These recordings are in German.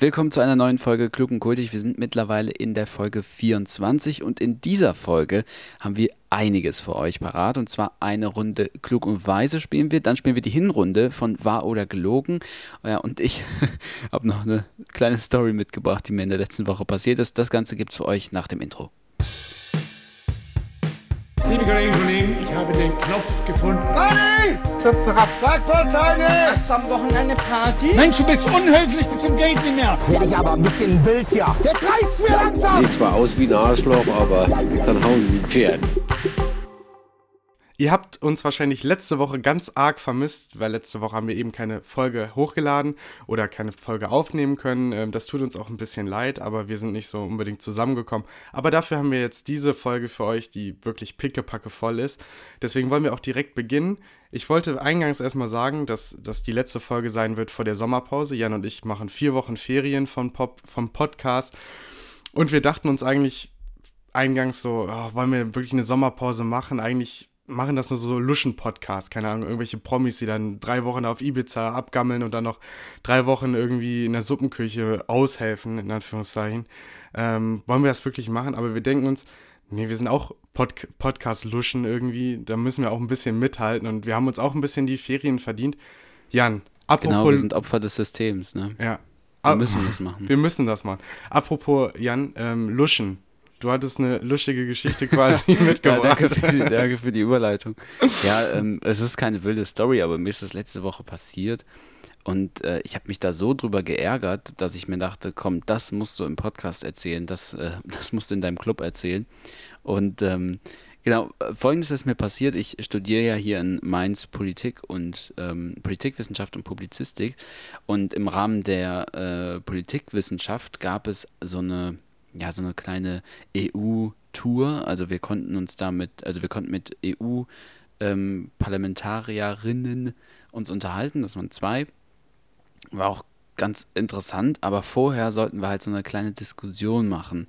Willkommen zu einer neuen Folge Klug und Kultig. Wir sind mittlerweile in der Folge 24 und in dieser Folge haben wir einiges für euch parat. Und zwar eine Runde Klug und Weise spielen wir. Dann spielen wir die Hinrunde von Wahr oder Gelogen. Ja, und ich habe noch eine kleine Story mitgebracht, die mir in der letzten Woche passiert ist. Das Ganze gibt es für euch nach dem Intro. Liebe Kolleginnen und Kollegen, ich habe den Knopf gefunden. Party! Zip, zirap. Schlagpolzeine! Hast du am Wochenende Party? Mensch, du bist unhöflich bis zum Geht nicht mehr. Werde ich aber ein bisschen wild hier. Jetzt reicht's mir langsam! Sieht zwar aus wie ein Arschloch, aber kann hauen wie ein Pferd. Ihr habt uns wahrscheinlich letzte Woche ganz arg vermisst, weil letzte Woche haben wir eben keine Folge hochgeladen oder keine Folge aufnehmen können. Ähm, Das tut uns auch ein bisschen leid, aber wir sind nicht so unbedingt zusammengekommen. Aber dafür haben wir jetzt diese Folge für euch, die wirklich pickepacke voll ist. Deswegen wollen wir auch direkt beginnen. Ich wollte eingangs erstmal sagen, dass das die letzte Folge sein wird vor der Sommerpause. Jan und ich machen vier Wochen Ferien von Pop, vom Podcast. Und wir dachten uns eigentlich eingangs so, oh, wollen wir wirklich eine Sommerpause machen? Eigentlich machen das nur so Luschen-Podcasts, keine Ahnung, irgendwelche Promis, die dann drei Wochen auf Ibiza abgammeln und dann noch drei Wochen irgendwie in der Suppenküche aushelfen, in Anführungszeichen. Ähm, wollen wir das wirklich machen? Aber wir denken uns, nee, wir sind auch Pod Podcast-Luschen irgendwie, da müssen wir auch ein bisschen mithalten und wir haben uns auch ein bisschen die Ferien verdient. Jan, apropos... Genau, wir sind Opfer des Systems. Ne? ja. Wir Ah, müssen das machen. Wir müssen das machen. Apropos, Jan, ähm, Luschen. Du hattest eine lustige Geschichte quasi Ja, mitgebracht. danke, für die, danke für die Überleitung. Ja, ähm, es ist keine wilde Story, aber mir ist das letzte Woche passiert. Und äh, ich habe mich da so drüber geärgert, dass ich mir dachte, komm, das musst du im Podcast erzählen, das, äh, das musst du in deinem Club erzählen. Und ähm, genau, äh, folgendes ist mir passiert. Ich studiere ja hier in Mainz Politik und ähm, Politikwissenschaft und Publizistik. Und im Rahmen der äh, Politikwissenschaft gab es so eine, ja, so eine kleine EU-Tour. Also wir konnten uns damit, also wir konnten mit EU-Parlamentarierinnen uns unterhalten. Das waren zwei. War auch ganz interessant, aber vorher sollten wir halt so eine kleine Diskussion machen.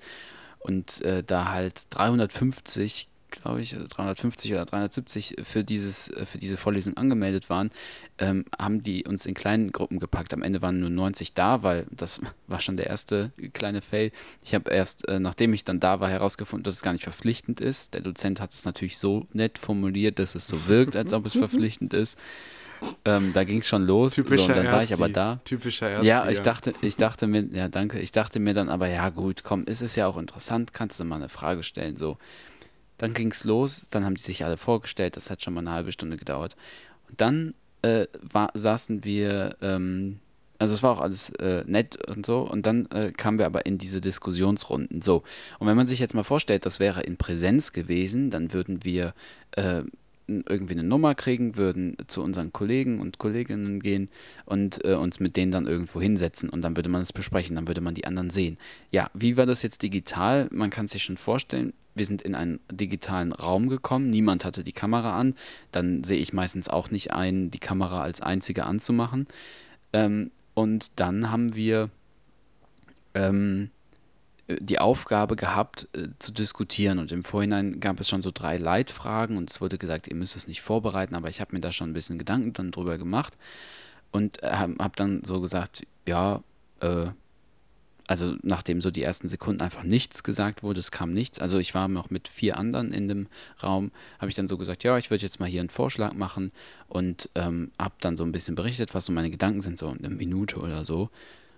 Und äh, da halt 350, glaube ich, also 350 oder 370 für, dieses, äh, für diese Vorlesung angemeldet waren, ähm, haben die uns in kleinen Gruppen gepackt. Am Ende waren nur 90 da, weil das war schon der erste kleine Fail. Ich habe erst, äh, nachdem ich dann da war, herausgefunden, dass es gar nicht verpflichtend ist. Der Dozent hat es natürlich so nett formuliert, dass es so wirkt, als ob es verpflichtend ist. Ähm, da ging es schon los. so, Typischer und dann war ich aber da. Typischer Ersti. Ja, ich dachte, ich dachte mir, ja, danke, ich dachte mir dann aber, ja, gut, komm, ist es ja auch interessant, kannst du mal eine Frage stellen, so. Dann ging es los, dann haben die sich alle vorgestellt, das hat schon mal eine halbe Stunde gedauert. Und dann äh, war, saßen wir, ähm, also es war auch alles äh, nett und so, und dann äh, kamen wir aber in diese Diskussionsrunden, so. Und wenn man sich jetzt mal vorstellt, das wäre in Präsenz gewesen, dann würden wir äh, irgendwie eine Nummer kriegen, würden zu unseren Kollegen und Kolleginnen gehen und äh, uns mit denen dann irgendwo hinsetzen und dann würde man es besprechen, dann würde man die anderen sehen. Ja, wie war das jetzt digital? Man kann sich schon vorstellen. Wir sind in einen digitalen Raum gekommen, niemand hatte die Kamera an, dann sehe ich meistens auch nicht ein, die Kamera als einzige anzumachen. Ähm, und dann haben wir ähm, die Aufgabe gehabt, äh, zu diskutieren. Und im Vorhinein gab es schon so drei Leitfragen und es wurde gesagt, ihr müsst es nicht vorbereiten, aber ich habe mir da schon ein bisschen Gedanken dann drüber gemacht und äh, habe hab dann so gesagt, ja, äh, also nachdem so die ersten Sekunden einfach nichts gesagt wurde, es kam nichts. Also ich war noch mit vier anderen in dem Raum, habe ich dann so gesagt, ja, ich würde jetzt mal hier einen Vorschlag machen und ähm, habe dann so ein bisschen berichtet, was so meine Gedanken sind, so eine Minute oder so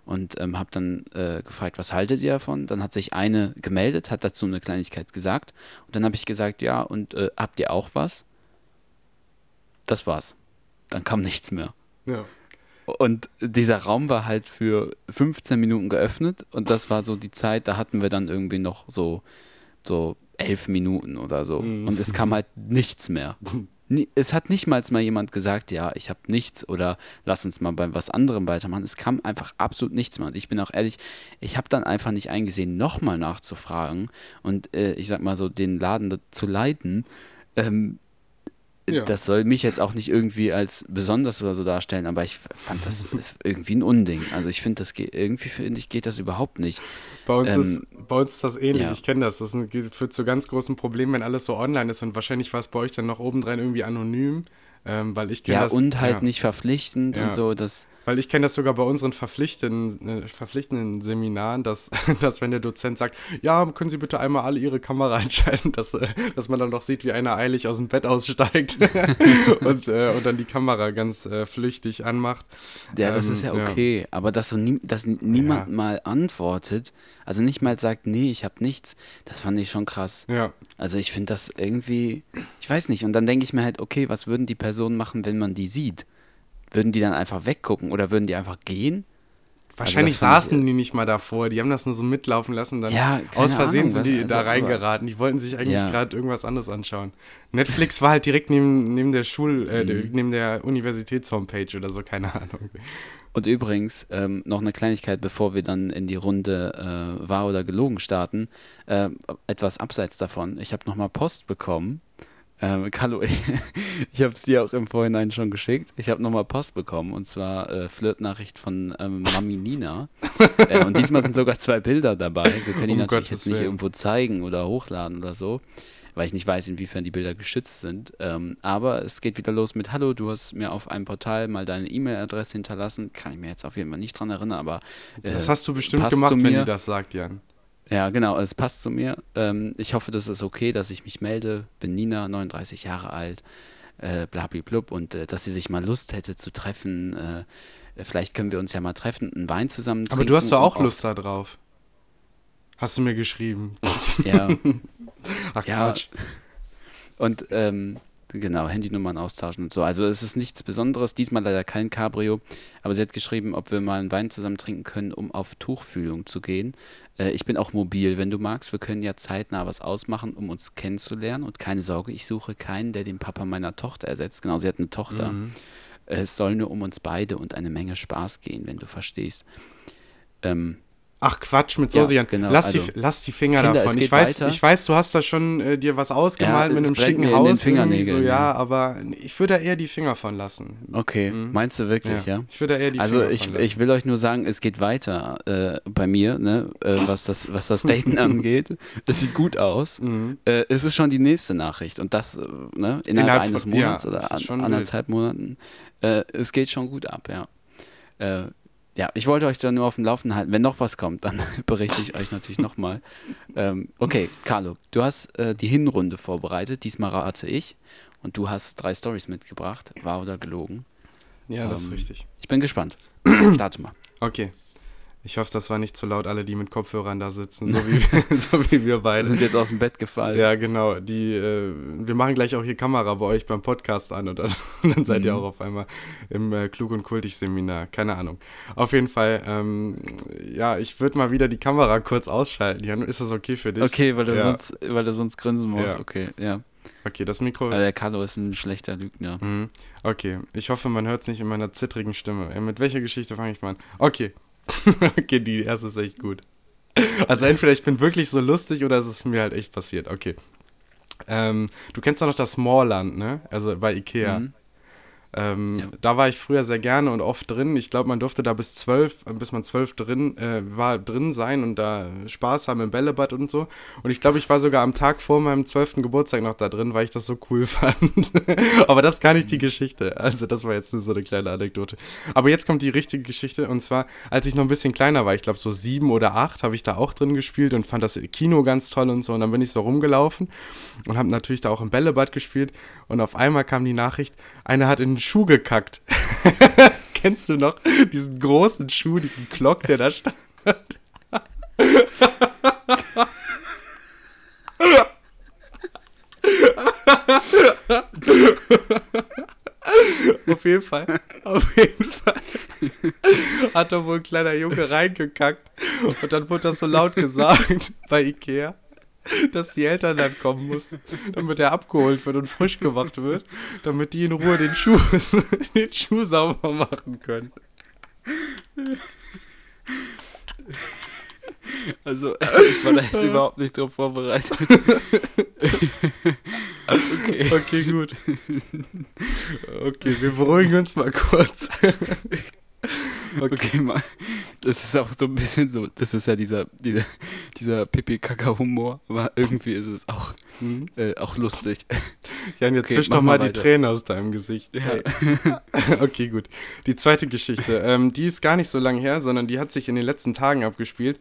und ähm, habe dann äh, gefragt, was haltet ihr davon? Dann hat sich eine gemeldet, hat dazu eine Kleinigkeit gesagt und dann habe ich gesagt, ja, und äh, habt ihr auch was? Das war's. Dann kam nichts mehr. Ja. Und dieser Raum war halt für 15 Minuten geöffnet und das war so die Zeit, da hatten wir dann irgendwie noch so, so elf Minuten oder so. Und es kam halt nichts mehr. Es hat nicht mal jemand gesagt, ja, ich habe nichts oder lass uns mal bei was anderem weitermachen. Es kam einfach absolut nichts mehr. Und ich bin auch ehrlich, ich habe dann einfach nicht eingesehen, nochmal nachzufragen und äh, ich sag mal so, den Laden zu leiten. Ähm, Ja. Das soll mich jetzt auch nicht irgendwie als besonders oder so darstellen, aber ich fand das irgendwie ein Unding. Also ich finde, das geht, irgendwie finde ich, geht das überhaupt nicht. Bei uns, Ähm, ist, bei uns ist das ähnlich, ja. ich kenne das. Das führt zu ganz großen Problemen, wenn alles so online ist und wahrscheinlich war es bei euch dann noch obendrein irgendwie anonym, ähm, weil ich kenne Ja, das. und halt ja. nicht verpflichtend und so, das, Weil ich kenne das sogar bei unseren verpflichtenden, äh, verpflichtenden Seminaren, dass, dass wenn der Dozent sagt, ja, können Sie bitte einmal alle Ihre Kamera einschalten, dass, äh, dass man dann noch sieht, wie einer eilig aus dem Bett aussteigt und, äh, und dann die Kamera ganz äh, flüchtig anmacht. Ja, das Ähm, ist ja okay, aber dass, so nie, dass niemand Ja. mal antwortet, also nicht mal sagt, nee, ich habe nichts, das fand ich schon krass. Ja. Also ich finde das irgendwie, ich weiß nicht, und dann denke ich mir halt, okay, was würden die Personen machen, wenn man die sieht? Würden die dann einfach weggucken oder würden die einfach gehen? Wahrscheinlich das fand ich- saßen die nicht mal davor, die haben das nur so mitlaufen lassen, dann Ja, aus Versehen Ahnung, sind die da also, reingeraten. Die wollten sich eigentlich Ja. gerade irgendwas anderes anschauen. Netflix war halt direkt neben, neben der Schul, äh, Mhm. neben der Universitätshomepage oder so, keine Ahnung. Und übrigens, ähm, noch eine Kleinigkeit, bevor wir dann in die Runde äh, wahr oder gelogen starten. Äh, etwas abseits davon. Ich habe nochmal Post bekommen. Ähm, Carlo, ich, ich habe es dir auch im Vorhinein schon geschickt. Ich habe nochmal Post bekommen und zwar äh, Flirtnachricht von ähm, Mami Nina. äh, und diesmal sind sogar zwei Bilder dabei. Wir können die Um natürlich Gottes jetzt nicht Willen. irgendwo zeigen oder hochladen oder so, weil ich nicht weiß, inwiefern die Bilder geschützt sind. Ähm, aber es geht wieder los mit Hallo, du hast mir auf einem Portal mal deine E-Mail-Adresse hinterlassen. Kann ich mir jetzt auf jeden Fall nicht dran erinnern, aber. äh, Das hast du bestimmt gemacht, wenn die das sagt, Jan. Ja, genau, es passt zu mir. Ähm, ich hoffe, das ist okay, dass ich mich melde. Bin Nina, 39 Jahre alt, äh, blablablub, und äh, dass sie sich mal Lust hätte zu treffen. Äh, vielleicht können wir uns ja mal treffen, einen Wein zusammen trinken. Aber du hast doch auch Lust da drauf. Hast du mir geschrieben. Ja, Ach Ja. Quatsch. und ähm, genau, Handynummern austauschen und so. Also es ist nichts Besonderes, diesmal leider kein Cabrio, aber sie hat geschrieben, ob wir mal einen Wein zusammen trinken können, um auf Tuchfühlung zu gehen. Äh, ich bin auch mobil, wenn du magst. Wir können ja zeitnah was ausmachen, um uns kennenzulernen. Und keine Sorge, ich suche keinen, der den Papa meiner Tochter ersetzt. Genau, sie hat eine Tochter. Mhm. Es soll nur um uns beide und eine Menge Spaß gehen, wenn du verstehst. Ähm, Ach Quatsch mit Ja, Soße, Jan. genau, lass, also- die, lass die Finger Kinder, davon. Ich weiß, weiter. ich weiß, du hast da schon äh, dir was ausgemalt Ja, mit einem schicken den Haus. irgendwie Fingernägeln, So, ja, ja. aber ich würde da eher die Finger von lassen. okay, meinst du wirklich, ja? Ich würde da eher die Also Finger ich, von lassen. ich will euch nur sagen, es geht weiter äh, bei mir, ne, äh, was, das, was das Daten angeht. Es sieht gut aus. Mhm. Äh, es ist schon die nächste Nachricht und das äh, ne, innerhalb, Innerhalb eines Monats ja, oder das an, anderthalb Monaten. Äh, es geht schon gut ab, ja. Ja, ich wollte euch da nur auf dem Laufenden halten. Wenn noch was kommt, dann berichte ich euch natürlich nochmal. Ähm, okay, Carlo, du hast äh, die Hinrunde vorbereitet. Diesmal rate ich. Und du hast drei Stories mitgebracht. Wahr oder gelogen? ja, das ist ähm, richtig. Ich bin gespannt. Starte mal. Okay. Ich hoffe, das war nicht zu laut, alle, die mit Kopfhörern da sitzen, so wie, so wie wir beide. sind jetzt aus dem Bett gefallen. Ja, genau. Die, äh, wir machen gleich auch hier Kamera bei euch beim Podcast an und dann, und dann seid Mhm. ihr auch auf einmal im äh, Klug und Kultig Seminar. Keine Ahnung. Auf jeden Fall, ähm, ja, ich würde mal wieder die Kamera kurz ausschalten. Jan, ist das okay für dich? Okay, weil du, Ja. sonst, weil du sonst grinsen musst. Ja. Okay, ja. Okay, das Mikro. Aber der Carlo ist ein schlechter Lügner. Mhm. Okay, ich hoffe, man hört es nicht in meiner zittrigen Stimme. Äh, Mit welcher Geschichte fange ich mal an? Okay. okay, die erste ist echt gut. Also entweder ich bin wirklich so lustig oder es ist mir halt echt passiert. Okay. Ähm, du kennst doch noch das Smallland, ne? Also bei Ikea. Mhm. Ähm, Ja. Da war ich früher sehr gerne und oft drin. Ich glaube, man durfte da bis zwölf, äh, bis man zwölf drin äh, war, drin sein und da Spaß haben im Bällebad und so. Und ich glaube, ich war sogar am Tag vor meinem zwölften Geburtstag noch da drin, weil ich das so cool fand. Aber das gar nicht die Geschichte. Also das war jetzt nur so eine kleine Anekdote. Aber jetzt kommt die richtige Geschichte und zwar, als ich noch ein bisschen kleiner war, ich glaube so sieben oder acht, habe ich da auch drin gespielt und fand das Kino ganz toll und so. Und dann bin ich so rumgelaufen und habe natürlich da auch im Bällebad gespielt. Und auf einmal kam die Nachricht, einer hat in den Schuh gekackt. Kennst du noch diesen großen Schuh, diesen Glock, der da stand? auf jeden Fall, auf jeden Fall hat da wohl ein kleiner Junge reingekackt und dann wurde das so laut gesagt bei Ikea, dass die Eltern dann kommen mussten, damit er abgeholt wird und frisch gemacht wird, damit die in Ruhe den Schuh, den Schuh sauber machen können. Also, ich war da jetzt überhaupt nicht drauf vorbereitet. okay. Okay, gut. Okay, wir beruhigen uns mal kurz. Okay, mal. Das ist auch so ein bisschen so, das ist ja dieser, dieser, dieser Pipi-Kaka-Humor, aber irgendwie ist es auch, Mhm. äh, auch lustig. Jan, jetzt Okay, wisch doch mal mal die. Tränen aus deinem Gesicht. Ja. Hey. okay, gut. Die zweite Geschichte, ähm, die ist gar nicht so lange her, sondern die hat sich in den letzten Tagen abgespielt.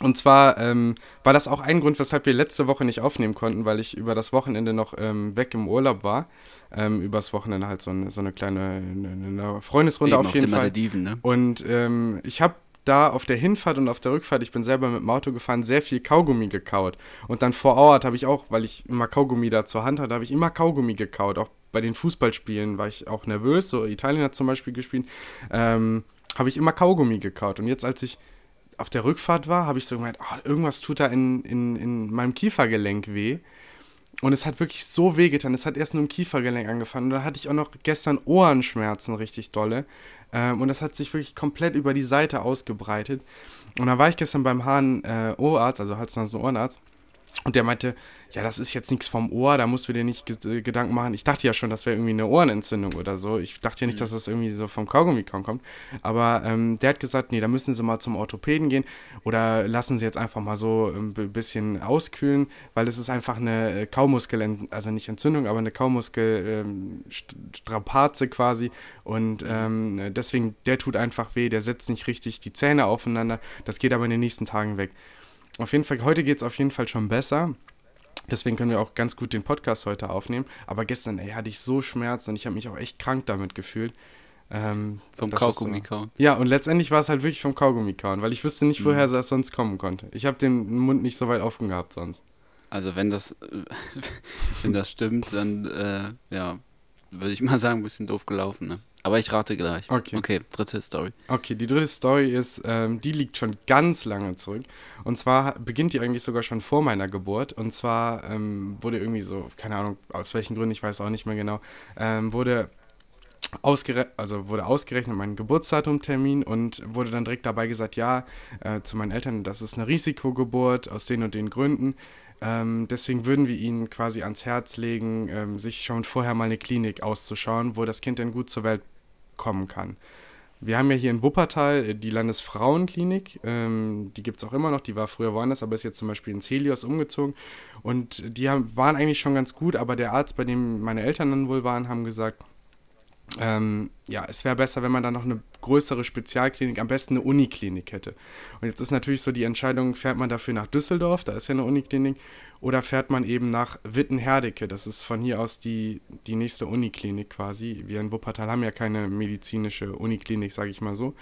Und zwar ähm, war das auch ein Grund, weshalb wir letzte Woche nicht aufnehmen konnten, weil ich über das Wochenende noch ähm, weg im Urlaub war. Ähm, übers Wochenende halt so eine, so eine kleine eine, eine Freundesrunde Eben auf jeden den Fall. Malediven, ne? Und ähm, ich habe da auf der Hinfahrt und auf der Rückfahrt, ich bin selber mit dem Auto gefahren, sehr viel Kaugummi gekaut. Und dann vor Ort habe ich auch, weil ich immer Kaugummi da zur Hand hatte, habe ich immer Kaugummi gekaut. Auch bei den Fußballspielen war ich auch nervös, so Italien hat zum Beispiel gespielt, ähm, habe ich immer Kaugummi gekaut. Und jetzt, als ich auf der Rückfahrt war, habe ich so gemeint, ah, irgendwas tut da in, in, in meinem Kiefergelenk weh. Und es hat wirklich so weh getan. Es hat erst nur im Kiefergelenk angefangen. Und dann hatte ich auch noch gestern Ohrenschmerzen richtig dolle. Ähm, und das hat sich wirklich komplett über die Seite ausgebreitet. Und dann war ich gestern beim HNO-Arzt, also Hals-Nasen-Ohrenarzt. Und der meinte, ja, das ist jetzt nichts vom Ohr, da musst du dir nicht ge- Gedanken machen. Ich dachte ja schon, das wäre irgendwie eine Ohrenentzündung oder so. Ich dachte ja nicht, dass das irgendwie so vom Kaugummi kommt. Aber ähm, der hat gesagt, nee, da müssen Sie mal zum Orthopäden gehen oder lassen Sie jetzt einfach mal so ein b- bisschen auskühlen, weil es ist einfach eine äh, Kaumuskel, also nicht Entzündung, aber eine Kaumuskelstrapaze quasi. Und ähm, deswegen, der tut einfach weh, der setzt nicht richtig die Zähne aufeinander. Das geht aber in den nächsten Tagen weg. Auf jeden Fall, heute geht es auf jeden Fall schon besser. Deswegen können wir auch ganz gut den Podcast heute aufnehmen. Aber gestern, ey, hatte ich so Schmerz und ich habe mich auch echt krank damit gefühlt. Ähm, Vom Kaugummi kauen. Ja, und letztendlich war es halt wirklich vom Kaugummi kauen, weil ich wüsste nicht, woher das sonst kommen konnte. Ich habe den Mund nicht so weit offen gehabt sonst. Also wenn das, wenn das stimmt, dann, äh, ja, würde ich mal sagen, ein bisschen doof gelaufen, ne? Aber ich rate gleich. Okay. Okay, dritte Story. Okay, die dritte Story ist, ähm, die liegt schon ganz lange zurück. Und zwar beginnt die eigentlich sogar schon vor meiner Geburt. Und zwar ähm, wurde irgendwie so, keine Ahnung, aus welchen Gründen, ich weiß auch nicht mehr genau, ähm, wurde, ausgere also wurde ausgerechnet mein Geburtsdatumtermin und wurde dann direkt dabei gesagt, ja, äh, zu meinen Eltern, das ist eine Risikogeburt aus den und den Gründen. Ähm, deswegen würden wir ihnen quasi ans Herz legen, ähm, sich schon vorher mal eine Klinik auszuschauen, wo das Kind dann gut zur Welt kommen kann. Wir haben ja hier in Wuppertal äh, die Landesfrauenklinik, ähm, die gibt es auch immer noch, die war früher woanders, aber ist jetzt zum Beispiel ins Helios umgezogen. Und die haben, waren eigentlich schon ganz gut, aber der Arzt, bei dem meine Eltern dann wohl waren, haben gesagt, ähm, ja, es wäre besser, wenn man dann noch eine größere Spezialklinik, am besten eine Uniklinik hätte. Und jetzt ist natürlich so die Entscheidung, fährt man dafür nach Düsseldorf, da ist ja eine Uniklinik, oder fährt man eben nach Wittenherdecke, das ist von hier aus die, die nächste Uniklinik quasi. Wir in Wuppertal haben ja keine medizinische Uniklinik, sage ich mal so.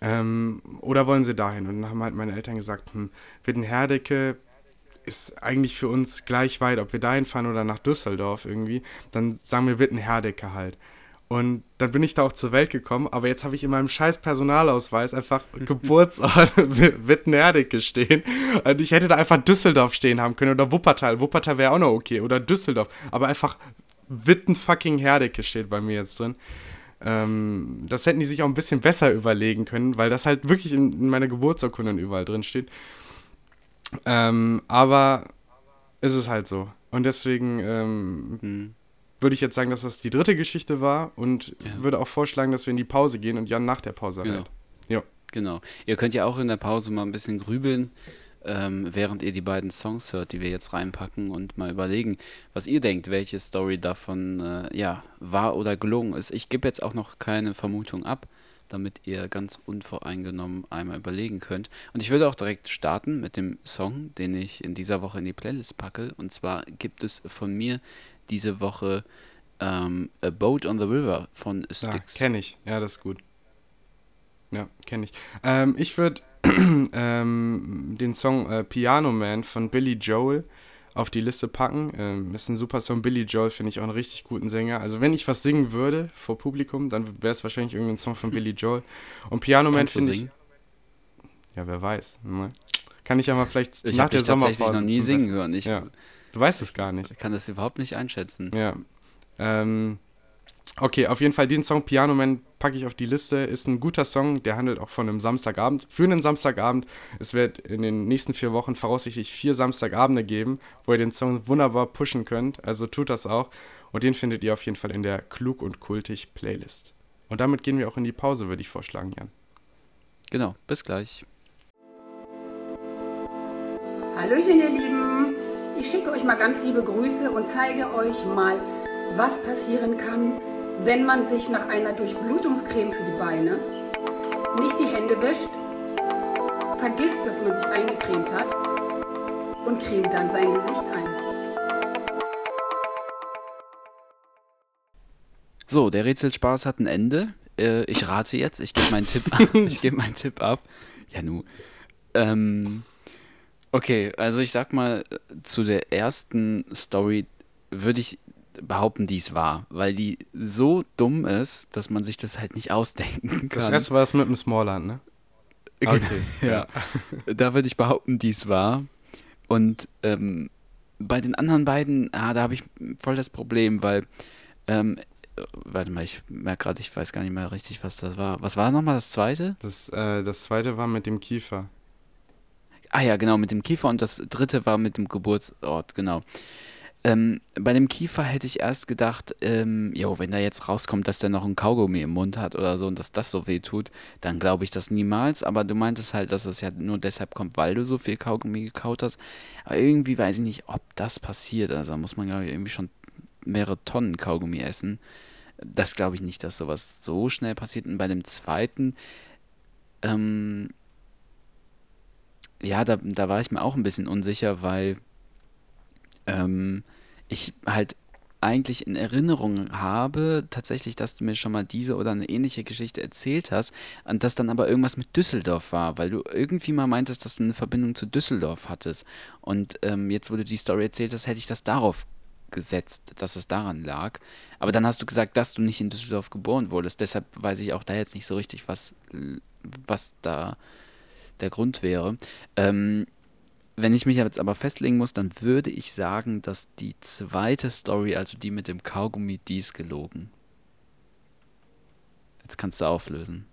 Ähm, oder wollen sie dahin? Und dann haben halt meine Eltern gesagt, hm, Wittenherdecke ist eigentlich für uns gleich weit, ob wir dahin fahren oder nach Düsseldorf irgendwie. Dann sagen wir Wittenherdecke halt. Und dann bin ich da auch zur Welt gekommen, aber jetzt habe ich in meinem scheiß Personalausweis einfach Geburtsort Wittenherdecke stehen. Und ich hätte da einfach Düsseldorf stehen haben können oder Wuppertal. Wuppertal wäre auch noch okay. Oder Düsseldorf. Aber einfach Witten fucking Herdecke steht bei mir jetzt drin. Ähm, das hätten die sich auch ein bisschen besser überlegen können, weil das halt wirklich in, in meiner Geburtsurkunde und überall drin steht. Ähm, aber ist es halt so. Und deswegen ähm, Hm. Würde ich jetzt sagen, dass das die dritte Geschichte war und Ja. würde auch vorschlagen, dass wir in die Pause gehen und Jan nach der Pause Genau. halt. Ja. Genau. Ihr könnt ja auch in der Pause mal ein bisschen grübeln, ähm, während ihr die beiden Songs hört, die wir jetzt reinpacken und mal überlegen, was ihr denkt, welche Story davon äh, ja wahr oder gelungen ist. Ich gebe jetzt auch noch keine Vermutung ab, damit ihr ganz unvoreingenommen einmal überlegen könnt. Und ich würde auch direkt starten mit dem Song, den ich in dieser Woche in die Playlist packe. Und zwar gibt es von mir diese Woche ähm, A Boat on the River von Ja, Styx. kenne ich. Ja, das ist gut. Ja, kenne ich. Ähm, ich würde ähm, den Song äh, Piano Man von Billy Joel auf die Liste packen. Ähm, ist ein super Song. Billy Joel finde ich auch einen richtig guten Sänger. Also wenn ich was singen würde vor Publikum, dann wäre es wahrscheinlich irgendein Song von Billy Joel. Und Piano Man finde ich. Ja, wer weiß. Ne? Kann ich ja mal vielleicht Ich nach habe der dich tatsächlich Sommerpause noch nie singen hören. Ich Ja. Du weißt es gar nicht. kann das überhaupt nicht einschätzen. Ja. Ähm, okay, auf jeden Fall den Song Piano Man packe ich auf die Liste. Ist ein guter Song, der handelt auch von einem Samstagabend. Für einen Samstagabend. Es wird in den nächsten vier Wochen voraussichtlich vier Samstagabende geben, wo ihr den Song wunderbar pushen könnt. Also tut das auch. Und den findet ihr auf jeden Fall in der Klug und Kultig Playlist. Und damit gehen wir auch in die Pause, würde ich vorschlagen, Jan. Genau, bis gleich. Hallöchen, ihr Lieben. Ich schicke euch mal ganz liebe Grüße und zeige euch mal, was passieren kann, wenn man sich nach einer Durchblutungscreme für die Beine nicht die Hände wäscht, vergisst, dass man sich eingecremt hat und cremt dann sein Gesicht ein. So, der Rätselspaß hat ein Ende. Äh, ich rate jetzt, ich gebe meinen Tipp ab. Ich gebe meinen Tipp ab. Ja, nu. Ähm, okay, also ich sag mal, zu der ersten Story würde ich behaupten, die es war, weil die so dumm ist, dass man sich das halt nicht ausdenken kann. Das erste war das mit dem Smallland, ne? Okay, ja. Da würde ich behaupten, dies war. Und ähm, bei den anderen beiden, ah, da habe ich voll das Problem, weil, ähm, warte mal, ich merke gerade, ich weiß gar nicht mehr richtig, was das war. Was war nochmal das zweite? Das, äh, das zweite war mit dem Kiefer. Ah ja, genau, mit dem Kiefer und das dritte war mit dem Geburtsort, genau. Ähm, bei dem Kiefer hätte ich erst gedacht, ähm, jo, wenn da jetzt rauskommt, dass der noch ein Kaugummi im Mund hat oder so und dass das so weh tut, dann glaube ich das niemals. Aber du meintest halt, dass es ja nur deshalb kommt, weil du so viel Kaugummi gekaut hast. Aber irgendwie weiß ich nicht, ob das passiert. Also da muss man, glaube ich, irgendwie schon mehrere Tonnen Kaugummi essen. Das glaube ich nicht, dass sowas so schnell passiert. Und bei dem zweiten, ähm, ja, da, da war ich mir auch ein bisschen unsicher, weil ähm, ich halt eigentlich in Erinnerung habe, tatsächlich, dass du mir schon mal diese oder eine ähnliche Geschichte erzählt hast und das dann aber irgendwas mit Düsseldorf war, weil du irgendwie mal meintest, dass du eine Verbindung zu Düsseldorf hattest. Und ähm, jetzt, wo du die Story erzählt hast, hätte ich das darauf gesetzt, dass es daran lag. Aber dann hast du gesagt, dass du nicht in Düsseldorf geboren wurdest. Deshalb weiß ich auch da jetzt nicht so richtig, was, was da der Grund wäre. Ähm, wenn ich mich jetzt aber festlegen muss, dann würde ich sagen, dass die zweite Story, also die mit dem Kaugummi, die ist gelogen. Jetzt kannst du auflösen.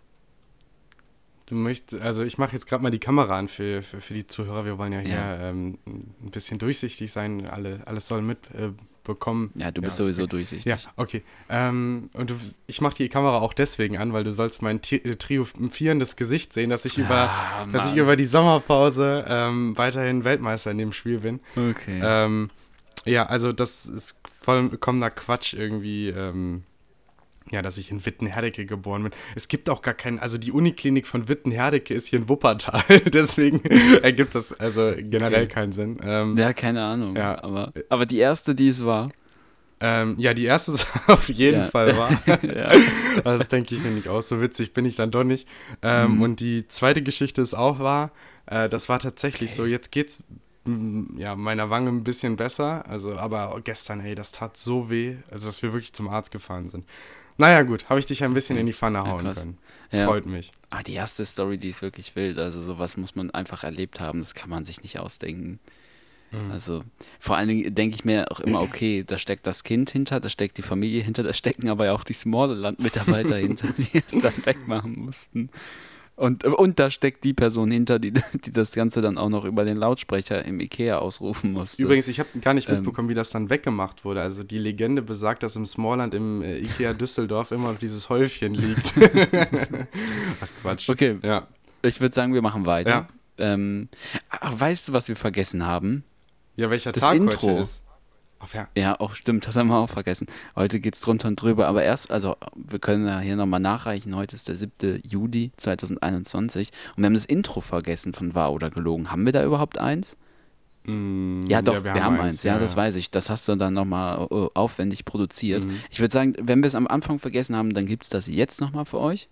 Du möchtest, also ich mache jetzt gerade mal die Kamera an für, für, für, die Zuhörer. Wir wollen ja hier ja. Ähm, ein bisschen durchsichtig sein. Alle, alles soll mitbekommen. Äh, ja, du bist ja, sowieso okay. durchsichtig. Ja, okay. Ähm, und du, ich mache die Kamera auch deswegen an, weil du sollst mein äh, triumphierendes Gesicht sehen, dass ich über, ah, dass ich über die Sommerpause ähm, weiterhin Weltmeister in dem Spiel bin. Okay. Ähm, ja, also das ist vollkommener Quatsch irgendwie ähm, ja, dass ich in Wittenherdecke geboren bin. Es gibt auch gar keinen, also die Uniklinik von Wittenherdecke ist hier in Wuppertal, deswegen ergibt das also generell okay. keinen Sinn. Ähm, ja, keine Ahnung. Ja. Aber, aber die erste, die es war. Ähm, ja, die erste ist auf jeden ja. Fall wahr. ja. Das denke ich mir nicht aus. So witzig bin ich dann doch nicht. Ähm, mhm. Und die zweite Geschichte ist auch wahr. Äh, das war tatsächlich okay. so. Jetzt geht's ja, meiner Wange ein bisschen besser. Also, aber gestern, hey, das tat so weh, also dass wir wirklich zum Arzt gefahren sind. Naja, gut, habe ich dich ein bisschen in die Pfanne hauen ja, können. Ja. Freut mich. Ah, die erste Story, die ist wirklich wild. Also, sowas muss man einfach erlebt haben. Das kann man sich nicht ausdenken. Mhm. Also, vor allen Dingen denke ich mir auch immer, okay, da steckt das Kind hinter, da steckt die Familie hinter, da stecken aber ja auch die Smallland-Mitarbeiter hinter, die es dann wegmachen mussten. Und, und da steckt die Person hinter, die, die das Ganze dann auch noch über den Lautsprecher im Ikea ausrufen musste. Übrigens, ich habe gar nicht ähm, mitbekommen, ähm, wie das dann weggemacht wurde. Also die Legende besagt, dass im Smallland im äh, Ikea Düsseldorf immer noch dieses Häufchen liegt. Ach Quatsch. Okay, ja. ich würde sagen, wir machen weiter. Ja. Ähm, ach, weißt du, was wir vergessen haben? Ja, welcher das Tag Intro. heute ist. Ach, ja. ja, auch stimmt, das haben wir auch vergessen. Heute geht es drunter und drüber, aber erst, also wir können ja hier nochmal nachreichen. Heute ist der 7. Juli 2021 und wir haben das Intro vergessen von Wahr oder Gelogen. Haben wir da überhaupt eins? Mm, ja, doch, ja, wir, wir, haben, eins. eins. Ja, ja, das weiß ich. Das hast du dann nochmal uh, aufwendig produziert. Mhm. Ich würde sagen, wenn wir es am Anfang vergessen haben, dann gibt es das jetzt nochmal für euch.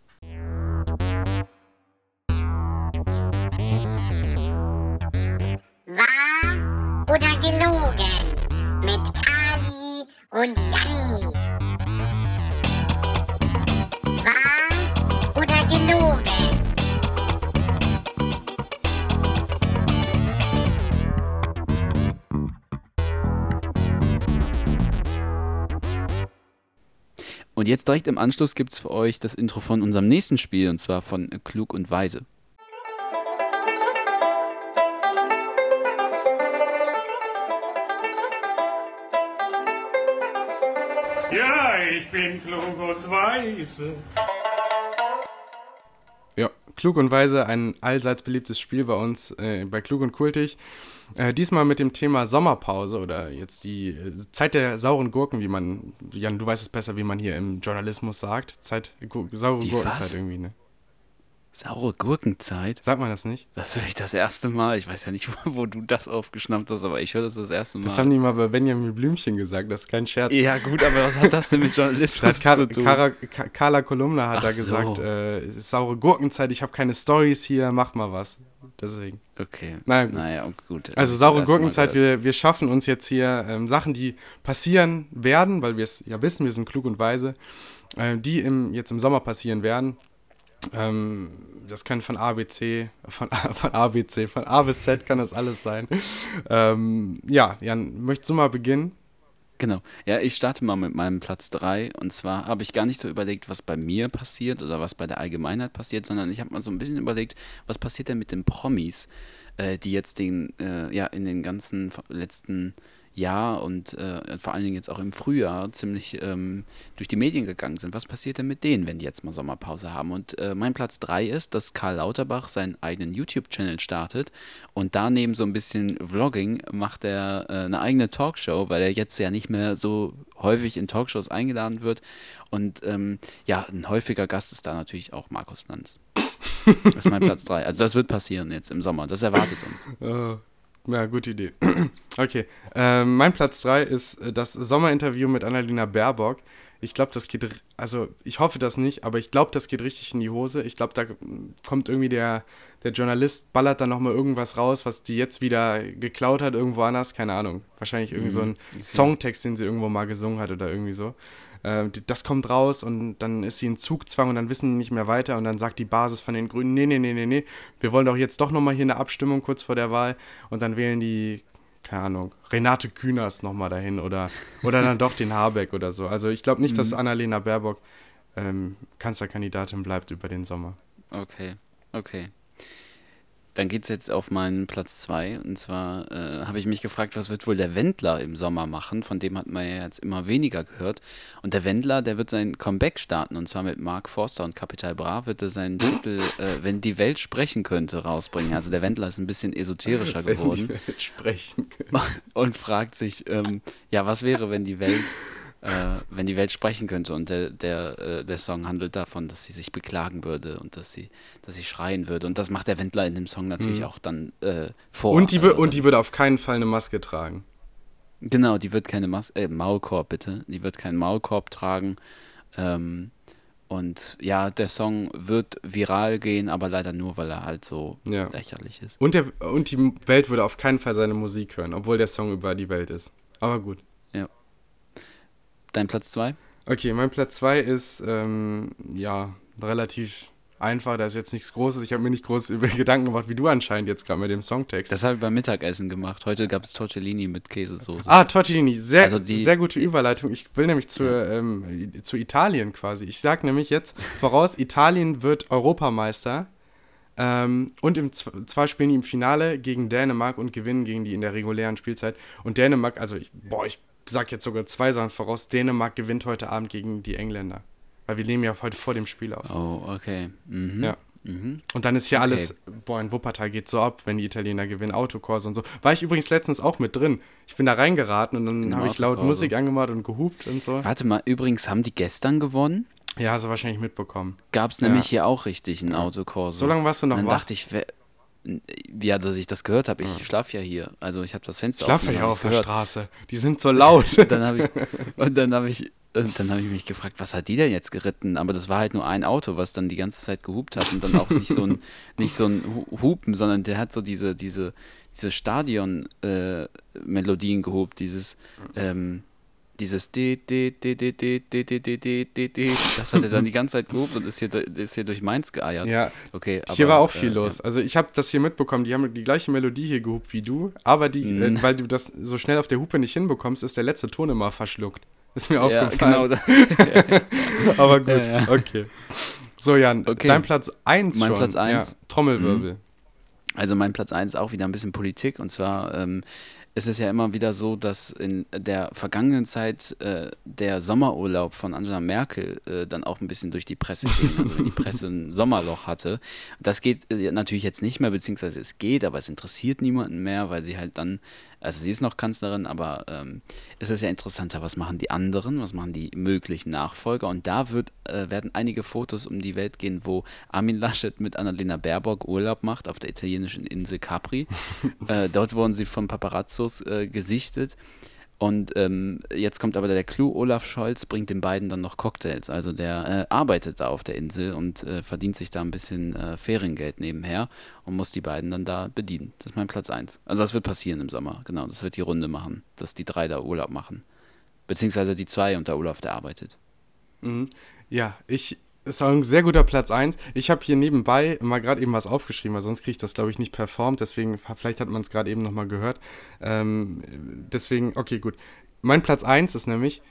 Direkt im Anschluss gibt es für euch das Intro von unserem nächsten Spiel, und zwar von Klug und Weise. Ja, ich bin klug und weise. Klug und Weise, ein allseits beliebtes Spiel bei uns äh, bei Klug und Kultig. Äh, diesmal mit dem Thema Sommerpause oder jetzt die äh, Zeit der sauren Gurken, wie man, Jan, du weißt es besser, wie man hier im Journalismus sagt. Zeit, gu saure Die Gurkenzeit was? irgendwie, ne? Saure Gurkenzeit? Sagt man das nicht? Das höre ich das erste Mal. Ich weiß ja nicht, wo, wo du das aufgeschnappt hast, aber ich höre das das erste Mal. Das haben die mal bei Benjamin Blümchen gesagt, das ist kein Scherz. ja, gut, aber was hat das denn mit Journalismus Da hat Ka zu tun? Kara, Ka Carla Kolumna hat Ach da so. gesagt, äh, es ist saure Gurkenzeit, ich habe keine Stories hier, mach mal was. Deswegen. Okay. Na gut. Naja, gut. Also saure Gurkenzeit, wir, wir schaffen uns jetzt hier ähm, Sachen, die passieren werden, weil wir es ja wissen, wir sind klug und weise, äh, die im, jetzt im Sommer passieren werden. Ähm, das können von A, B, C, von, A- von A, B, C, von A bis Z kann das alles sein. Ähm, ja, Jan, möchtest du mal beginnen? Genau. Ja, ich starte mal mit meinem Platz 3. Und zwar habe ich gar nicht so überlegt, was bei mir passiert oder was bei der Allgemeinheit passiert, sondern ich habe mal so ein bisschen überlegt, was passiert denn mit den Promis, äh, die jetzt den, äh, ja, in den ganzen letzten Jahr und äh, vor allen Dingen jetzt auch im Frühjahr ziemlich ähm, durch die Medien gegangen sind. Was passiert denn mit denen, wenn die jetzt mal Sommerpause haben? Und äh, mein Platz 3 ist, dass Karl Lauterbach seinen eigenen YouTube-Channel startet und daneben so ein bisschen Vlogging macht er äh, eine eigene Talkshow, weil er jetzt ja nicht mehr so häufig in Talkshows eingeladen wird. Und ähm, ja, ein häufiger Gast ist da natürlich auch Markus Lanz. Das ist mein Platz 3. Also das wird passieren jetzt im Sommer. Das erwartet uns. Äh, ja, gute Idee. okay. Ähm, mein Platz 3 ist äh, das Sommerinterview mit Annalena Baerbock. Ich glaube, das geht, also ich hoffe das nicht, aber ich glaube, das geht richtig in die Hose. Ich glaube, da mm, kommt irgendwie der, der Journalist, ballert dann nochmal irgendwas raus, was die jetzt wieder geklaut hat, irgendwo anders, keine Ahnung. Wahrscheinlich irgendwie so ein Songtext, den sie irgendwo mal gesungen hat oder irgendwie so. Die- das kommt raus und dann ist sie in Zugzwang und dann wissen die nicht mehr weiter und dann sagt die Basis von den Grünen, nee, nee, nee, nee, nee, wir wollen doch jetzt doch nochmal hier eine Abstimmung kurz vor der Wahl und dann wählen die, keine Ahnung, Renate Künast nochmal dahin oder, oder dann doch den Habeck oder so. Also ich glaube nicht, dass Annalena Baerbock ähm, Kanzlerkandidatin bleibt über den Sommer. Okay, okay. Dann geht es jetzt auf meinen Platz 2. Und zwar äh, habe ich mich gefragt, was wird wohl der Wendler im Sommer machen? Von dem hat man ja jetzt immer weniger gehört. Und der Wendler, der wird sein Comeback starten. Und zwar mit Mark Forster und Capital Bra wird er seinen Titel äh, Wenn die Welt sprechen könnte rausbringen. Also der Wendler ist ein bisschen esoterischer geworden. Wenn die sprechen können. und fragt sich, ähm, ja, was wäre, wenn die Welt, äh, wenn die Welt sprechen könnte? Und der, der, äh, der Song handelt davon, dass sie sich beklagen würde und dass sie, dass sie schreien würde. Und das macht der Wendler in dem Song natürlich auch dann äh, vor. Mhm. Und die, Also und die würde auf keinen Fall eine Maske tragen. Genau, die wird keine Mas äh, Maulkorb, bitte. Die wird keinen Maulkorb tragen. Ähm, und ja, der Song wird viral gehen, aber leider nur, weil er halt so Ja. lächerlich ist. Und, der, und die Welt würde auf keinen Fall seine Musik hören, obwohl der Song über die Welt ist. Aber gut. Dein Platz 2? Okay, mein Platz 2 ist, ähm, ja, relativ einfach. Da ist jetzt nichts Großes. Ich habe mir nicht groß über Gedanken gemacht, wie du anscheinend jetzt gerade mit dem Songtext. Das habe ich beim Mittagessen gemacht. Heute gab es Tortellini mit Käsesoße. ah, Tortellini. Sehr, Also die- sehr gute Überleitung. Ich will nämlich zu, ähm, zu Italien quasi. Ich sage nämlich jetzt voraus, Italien wird Europameister. Ähm, und im zwar spielen die im Finale gegen Dänemark und gewinnen gegen die in der regulären Spielzeit. Und Dänemark, also ich, boah, ich sag jetzt sogar zwei Sachen voraus. Dänemark gewinnt heute Abend gegen die Engländer. Weil wir nehmen ja heute vor dem Spiel auf. Oh, okay. Mhm. Ja. Mhm. Und dann ist hier Okay. alles, boah, in Wuppertal geht so ab, wenn die Italiener gewinnen, Autokurs und so. War ich übrigens letztens auch mit drin. Ich bin da reingeraten und dann habe ich laut. Musik angemacht und gehupt und so. Warte mal, übrigens haben die gestern gewonnen? Ja, hast du wahrscheinlich mitbekommen. Gab es Ja. nämlich hier auch richtig einen Autokurs. So lange warst du noch dann wach? dachte ich, ja, dass ich das gehört habe. Ich schlafe ja hier. Also ich habe das Fenster Ich schlafe offen, ja dann hab auf der gehört. Straße. Die sind so laut. Dann habe ich und dann habe ich und dann habe ich mich gefragt, was hat die denn jetzt geritten? Aber das war halt nur ein Auto, was dann die ganze Zeit gehupt hat und dann auch nicht so ein nicht so ein Hu- Hupen, sondern der hat so diese diese diese Stadion äh, Melodien gehupt, dieses ähm, dieses das hat er dann die ganze Zeit gehobt und ist hier, ist hier durch Mainz geeiert. Ja, okay. Aber, hier war auch viel äh, los. Ja. Also ich habe das hier mitbekommen, die haben die gleiche Melodie hier gehobt wie du, aber die, mhm. äh, weil du das so schnell auf der Hupe nicht hinbekommst, ist der letzte Ton immer verschluckt. Ist mir ja, aufgefallen. Genau. aber gut, ja, okay. So Jan, okay. dein Platz 1 Mein schon. Platz 1. Trommelwirbel. Mhm. Also mein Platz 1 auch wieder ein bisschen Politik und zwar ähm, es ist ja immer wieder so, dass in der vergangenen Zeit äh, der Sommerurlaub von Angela Merkel äh, dann auch ein bisschen durch die Presse ging, also wenn die Presse ein Sommerloch hatte. Das geht äh, natürlich jetzt nicht mehr, beziehungsweise es geht, aber es interessiert niemanden mehr, weil sie halt dann, also sie ist noch Kanzlerin, aber ähm, es ist ja interessanter, was machen die anderen, was machen die möglichen Nachfolger und da wird, äh, werden einige Fotos um die Welt gehen, wo Armin Laschet mit Annalena Baerbock Urlaub macht auf der italienischen Insel Capri. äh, dort wurden sie von Paparazzos äh, gesichtet. Und ähm, jetzt kommt aber der Clou, Olaf Scholz bringt den beiden dann noch Cocktails. Also der äh, arbeitet da auf der Insel und äh, verdient sich da ein bisschen äh, Feriengeld nebenher und muss die beiden dann da bedienen. Das ist mein Platz 1. Also das wird passieren im Sommer, genau. Das wird die Runde machen, dass die drei da Urlaub machen. Beziehungsweise die zwei und der Olaf, der arbeitet. Mhm. Ja, ich ist auch ein sehr guter Platz 1. Ich habe hier nebenbei mal gerade eben was aufgeschrieben, weil sonst kriege ich das, glaube ich, nicht performt. Deswegen, vielleicht hat man es gerade eben nochmal gehört. Ähm, deswegen, okay, gut. Mein Platz 1 ist nämlich,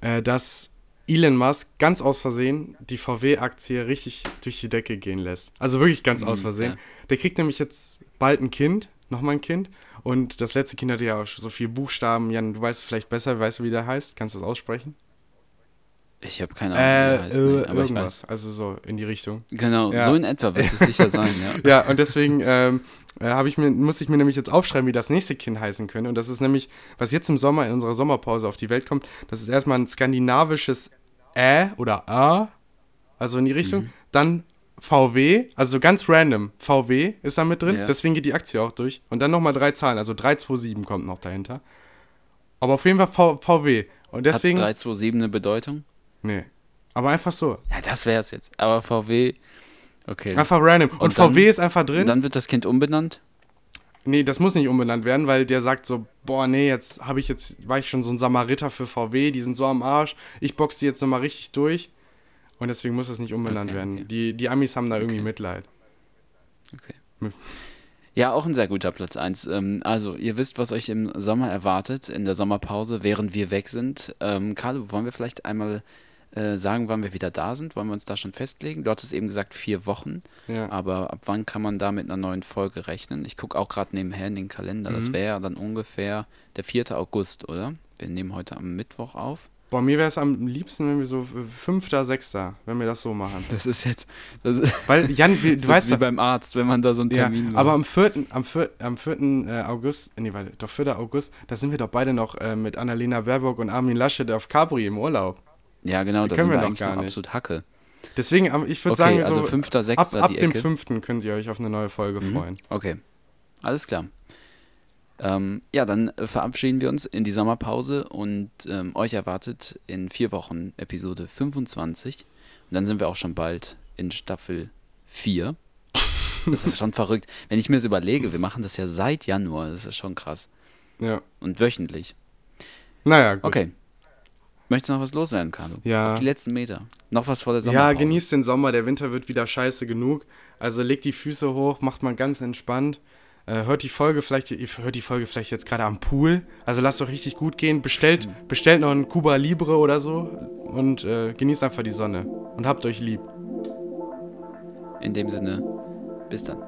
äh, dass Elon Musk ganz aus Versehen die VW-Aktie richtig durch die Decke gehen lässt. Also wirklich ganz aus Versehen. ja. Der kriegt nämlich jetzt bald ein Kind, nochmal ein Kind. Und das letzte Kind hatte ja auch so viele Buchstaben. Jan, du weißt vielleicht besser, weißt du, wie der heißt? Kannst du das aussprechen? Ich habe keine Ahnung, wie der heißt, äh, aber irgendwas. Also so in die Richtung. Genau, Ja. so in etwa wird es sicher sein, ja. Ja, und deswegen ähm, äh, ich mir, muss ich mir nämlich jetzt aufschreiben, wie das nächste Kind heißen könnte. Und das ist nämlich, was jetzt im Sommer in unserer Sommerpause auf die Welt kommt, das ist erstmal ein skandinavisches Ä oder A, also in die Richtung. Mhm. Dann VW, also so ganz random. VW ist da mit drin, Ja. deswegen geht die Aktie auch durch. Und dann nochmal drei Zahlen, also 327 kommt noch dahinter. Aber auf jeden Fall v VW. Und deswegen. Hat 327 eine Bedeutung? Nee. Aber einfach so. Ja, das wäre es jetzt. Aber VW, okay. Einfach random. Und, Und dann- VW ist einfach drin. Und dann wird das Kind umbenannt? Nee, das muss nicht umbenannt werden, weil der sagt so, boah, nee, jetzt habe ich jetzt, war ich schon so ein Samariter für VW, die sind so am Arsch, ich box die jetzt nochmal richtig durch. Und deswegen muss das nicht umbenannt Okay, werden. okay. Die, die Amis haben da irgendwie Okay. Mitleid. Okay. Ja, auch ein sehr guter Platz 1. Ähm, also, ihr wisst, was euch im Sommer erwartet, in der Sommerpause, während wir weg sind. Ähm, Carlo, wollen wir vielleicht einmal äh, sagen, wann wir wieder da sind? Wollen wir uns da schon festlegen? Du hattest eben gesagt vier Wochen, Ja. aber ab wann kann man da mit einer neuen Folge rechnen? Ich gucke auch gerade nebenher in den Kalender. Mhm. Das wäre dann ungefähr der 4. August, oder? Wir nehmen heute am Mittwoch auf. Boah, mir wäre es am liebsten, wenn wir so äh, fünfter, sechster, wenn wir das so machen. Das ist jetzt, das ist, Weil, Jan, wie, du weißt wie beim Arzt, wenn man da so einen ja, Termin aber macht. am 4. Am 4. Am 4. äh, August, nee, warte, doch 4. August, da sind wir doch beide noch äh, mit Annalena Baerbock und Armin Laschet auf Capri im Urlaub. Ja, genau, da können wir noch gar noch nicht. absolut Hacke. Deswegen, ich würde Okay, sagen, also so, fünfter, ab, sechster ab die dem Ecke. 5. könnt ihr euch auf eine neue Folge Mhm. freuen. Okay, alles klar. Ähm, ja, dann äh, verabschieden wir uns in die Sommerpause und ähm, euch erwartet in vier Wochen Episode 25. Und dann sind wir auch schon bald in Staffel 4. Das ist schon verrückt. Wenn ich mir das überlege, wir machen das ja seit Januar, das ist schon krass. Ja. Und wöchentlich. Naja, gut. Okay. Möchtest du noch was loswerden, Carlo? Ja. Auf die letzten Meter. Noch was vor der Ja, Sommerpause. genießt den Sommer, der Winter wird wieder scheiße genug. Also legt die Füße hoch, macht mal ganz entspannt. Äh, hört die Folge vielleicht, ihr hört die Folge vielleicht jetzt gerade am Pool. Also lasst euch richtig gut gehen. Bestellt, bestellt noch einen Cuba Libre oder so und äh, genießt einfach die Sonne. Und habt euch lieb. In dem Sinne, bis dann.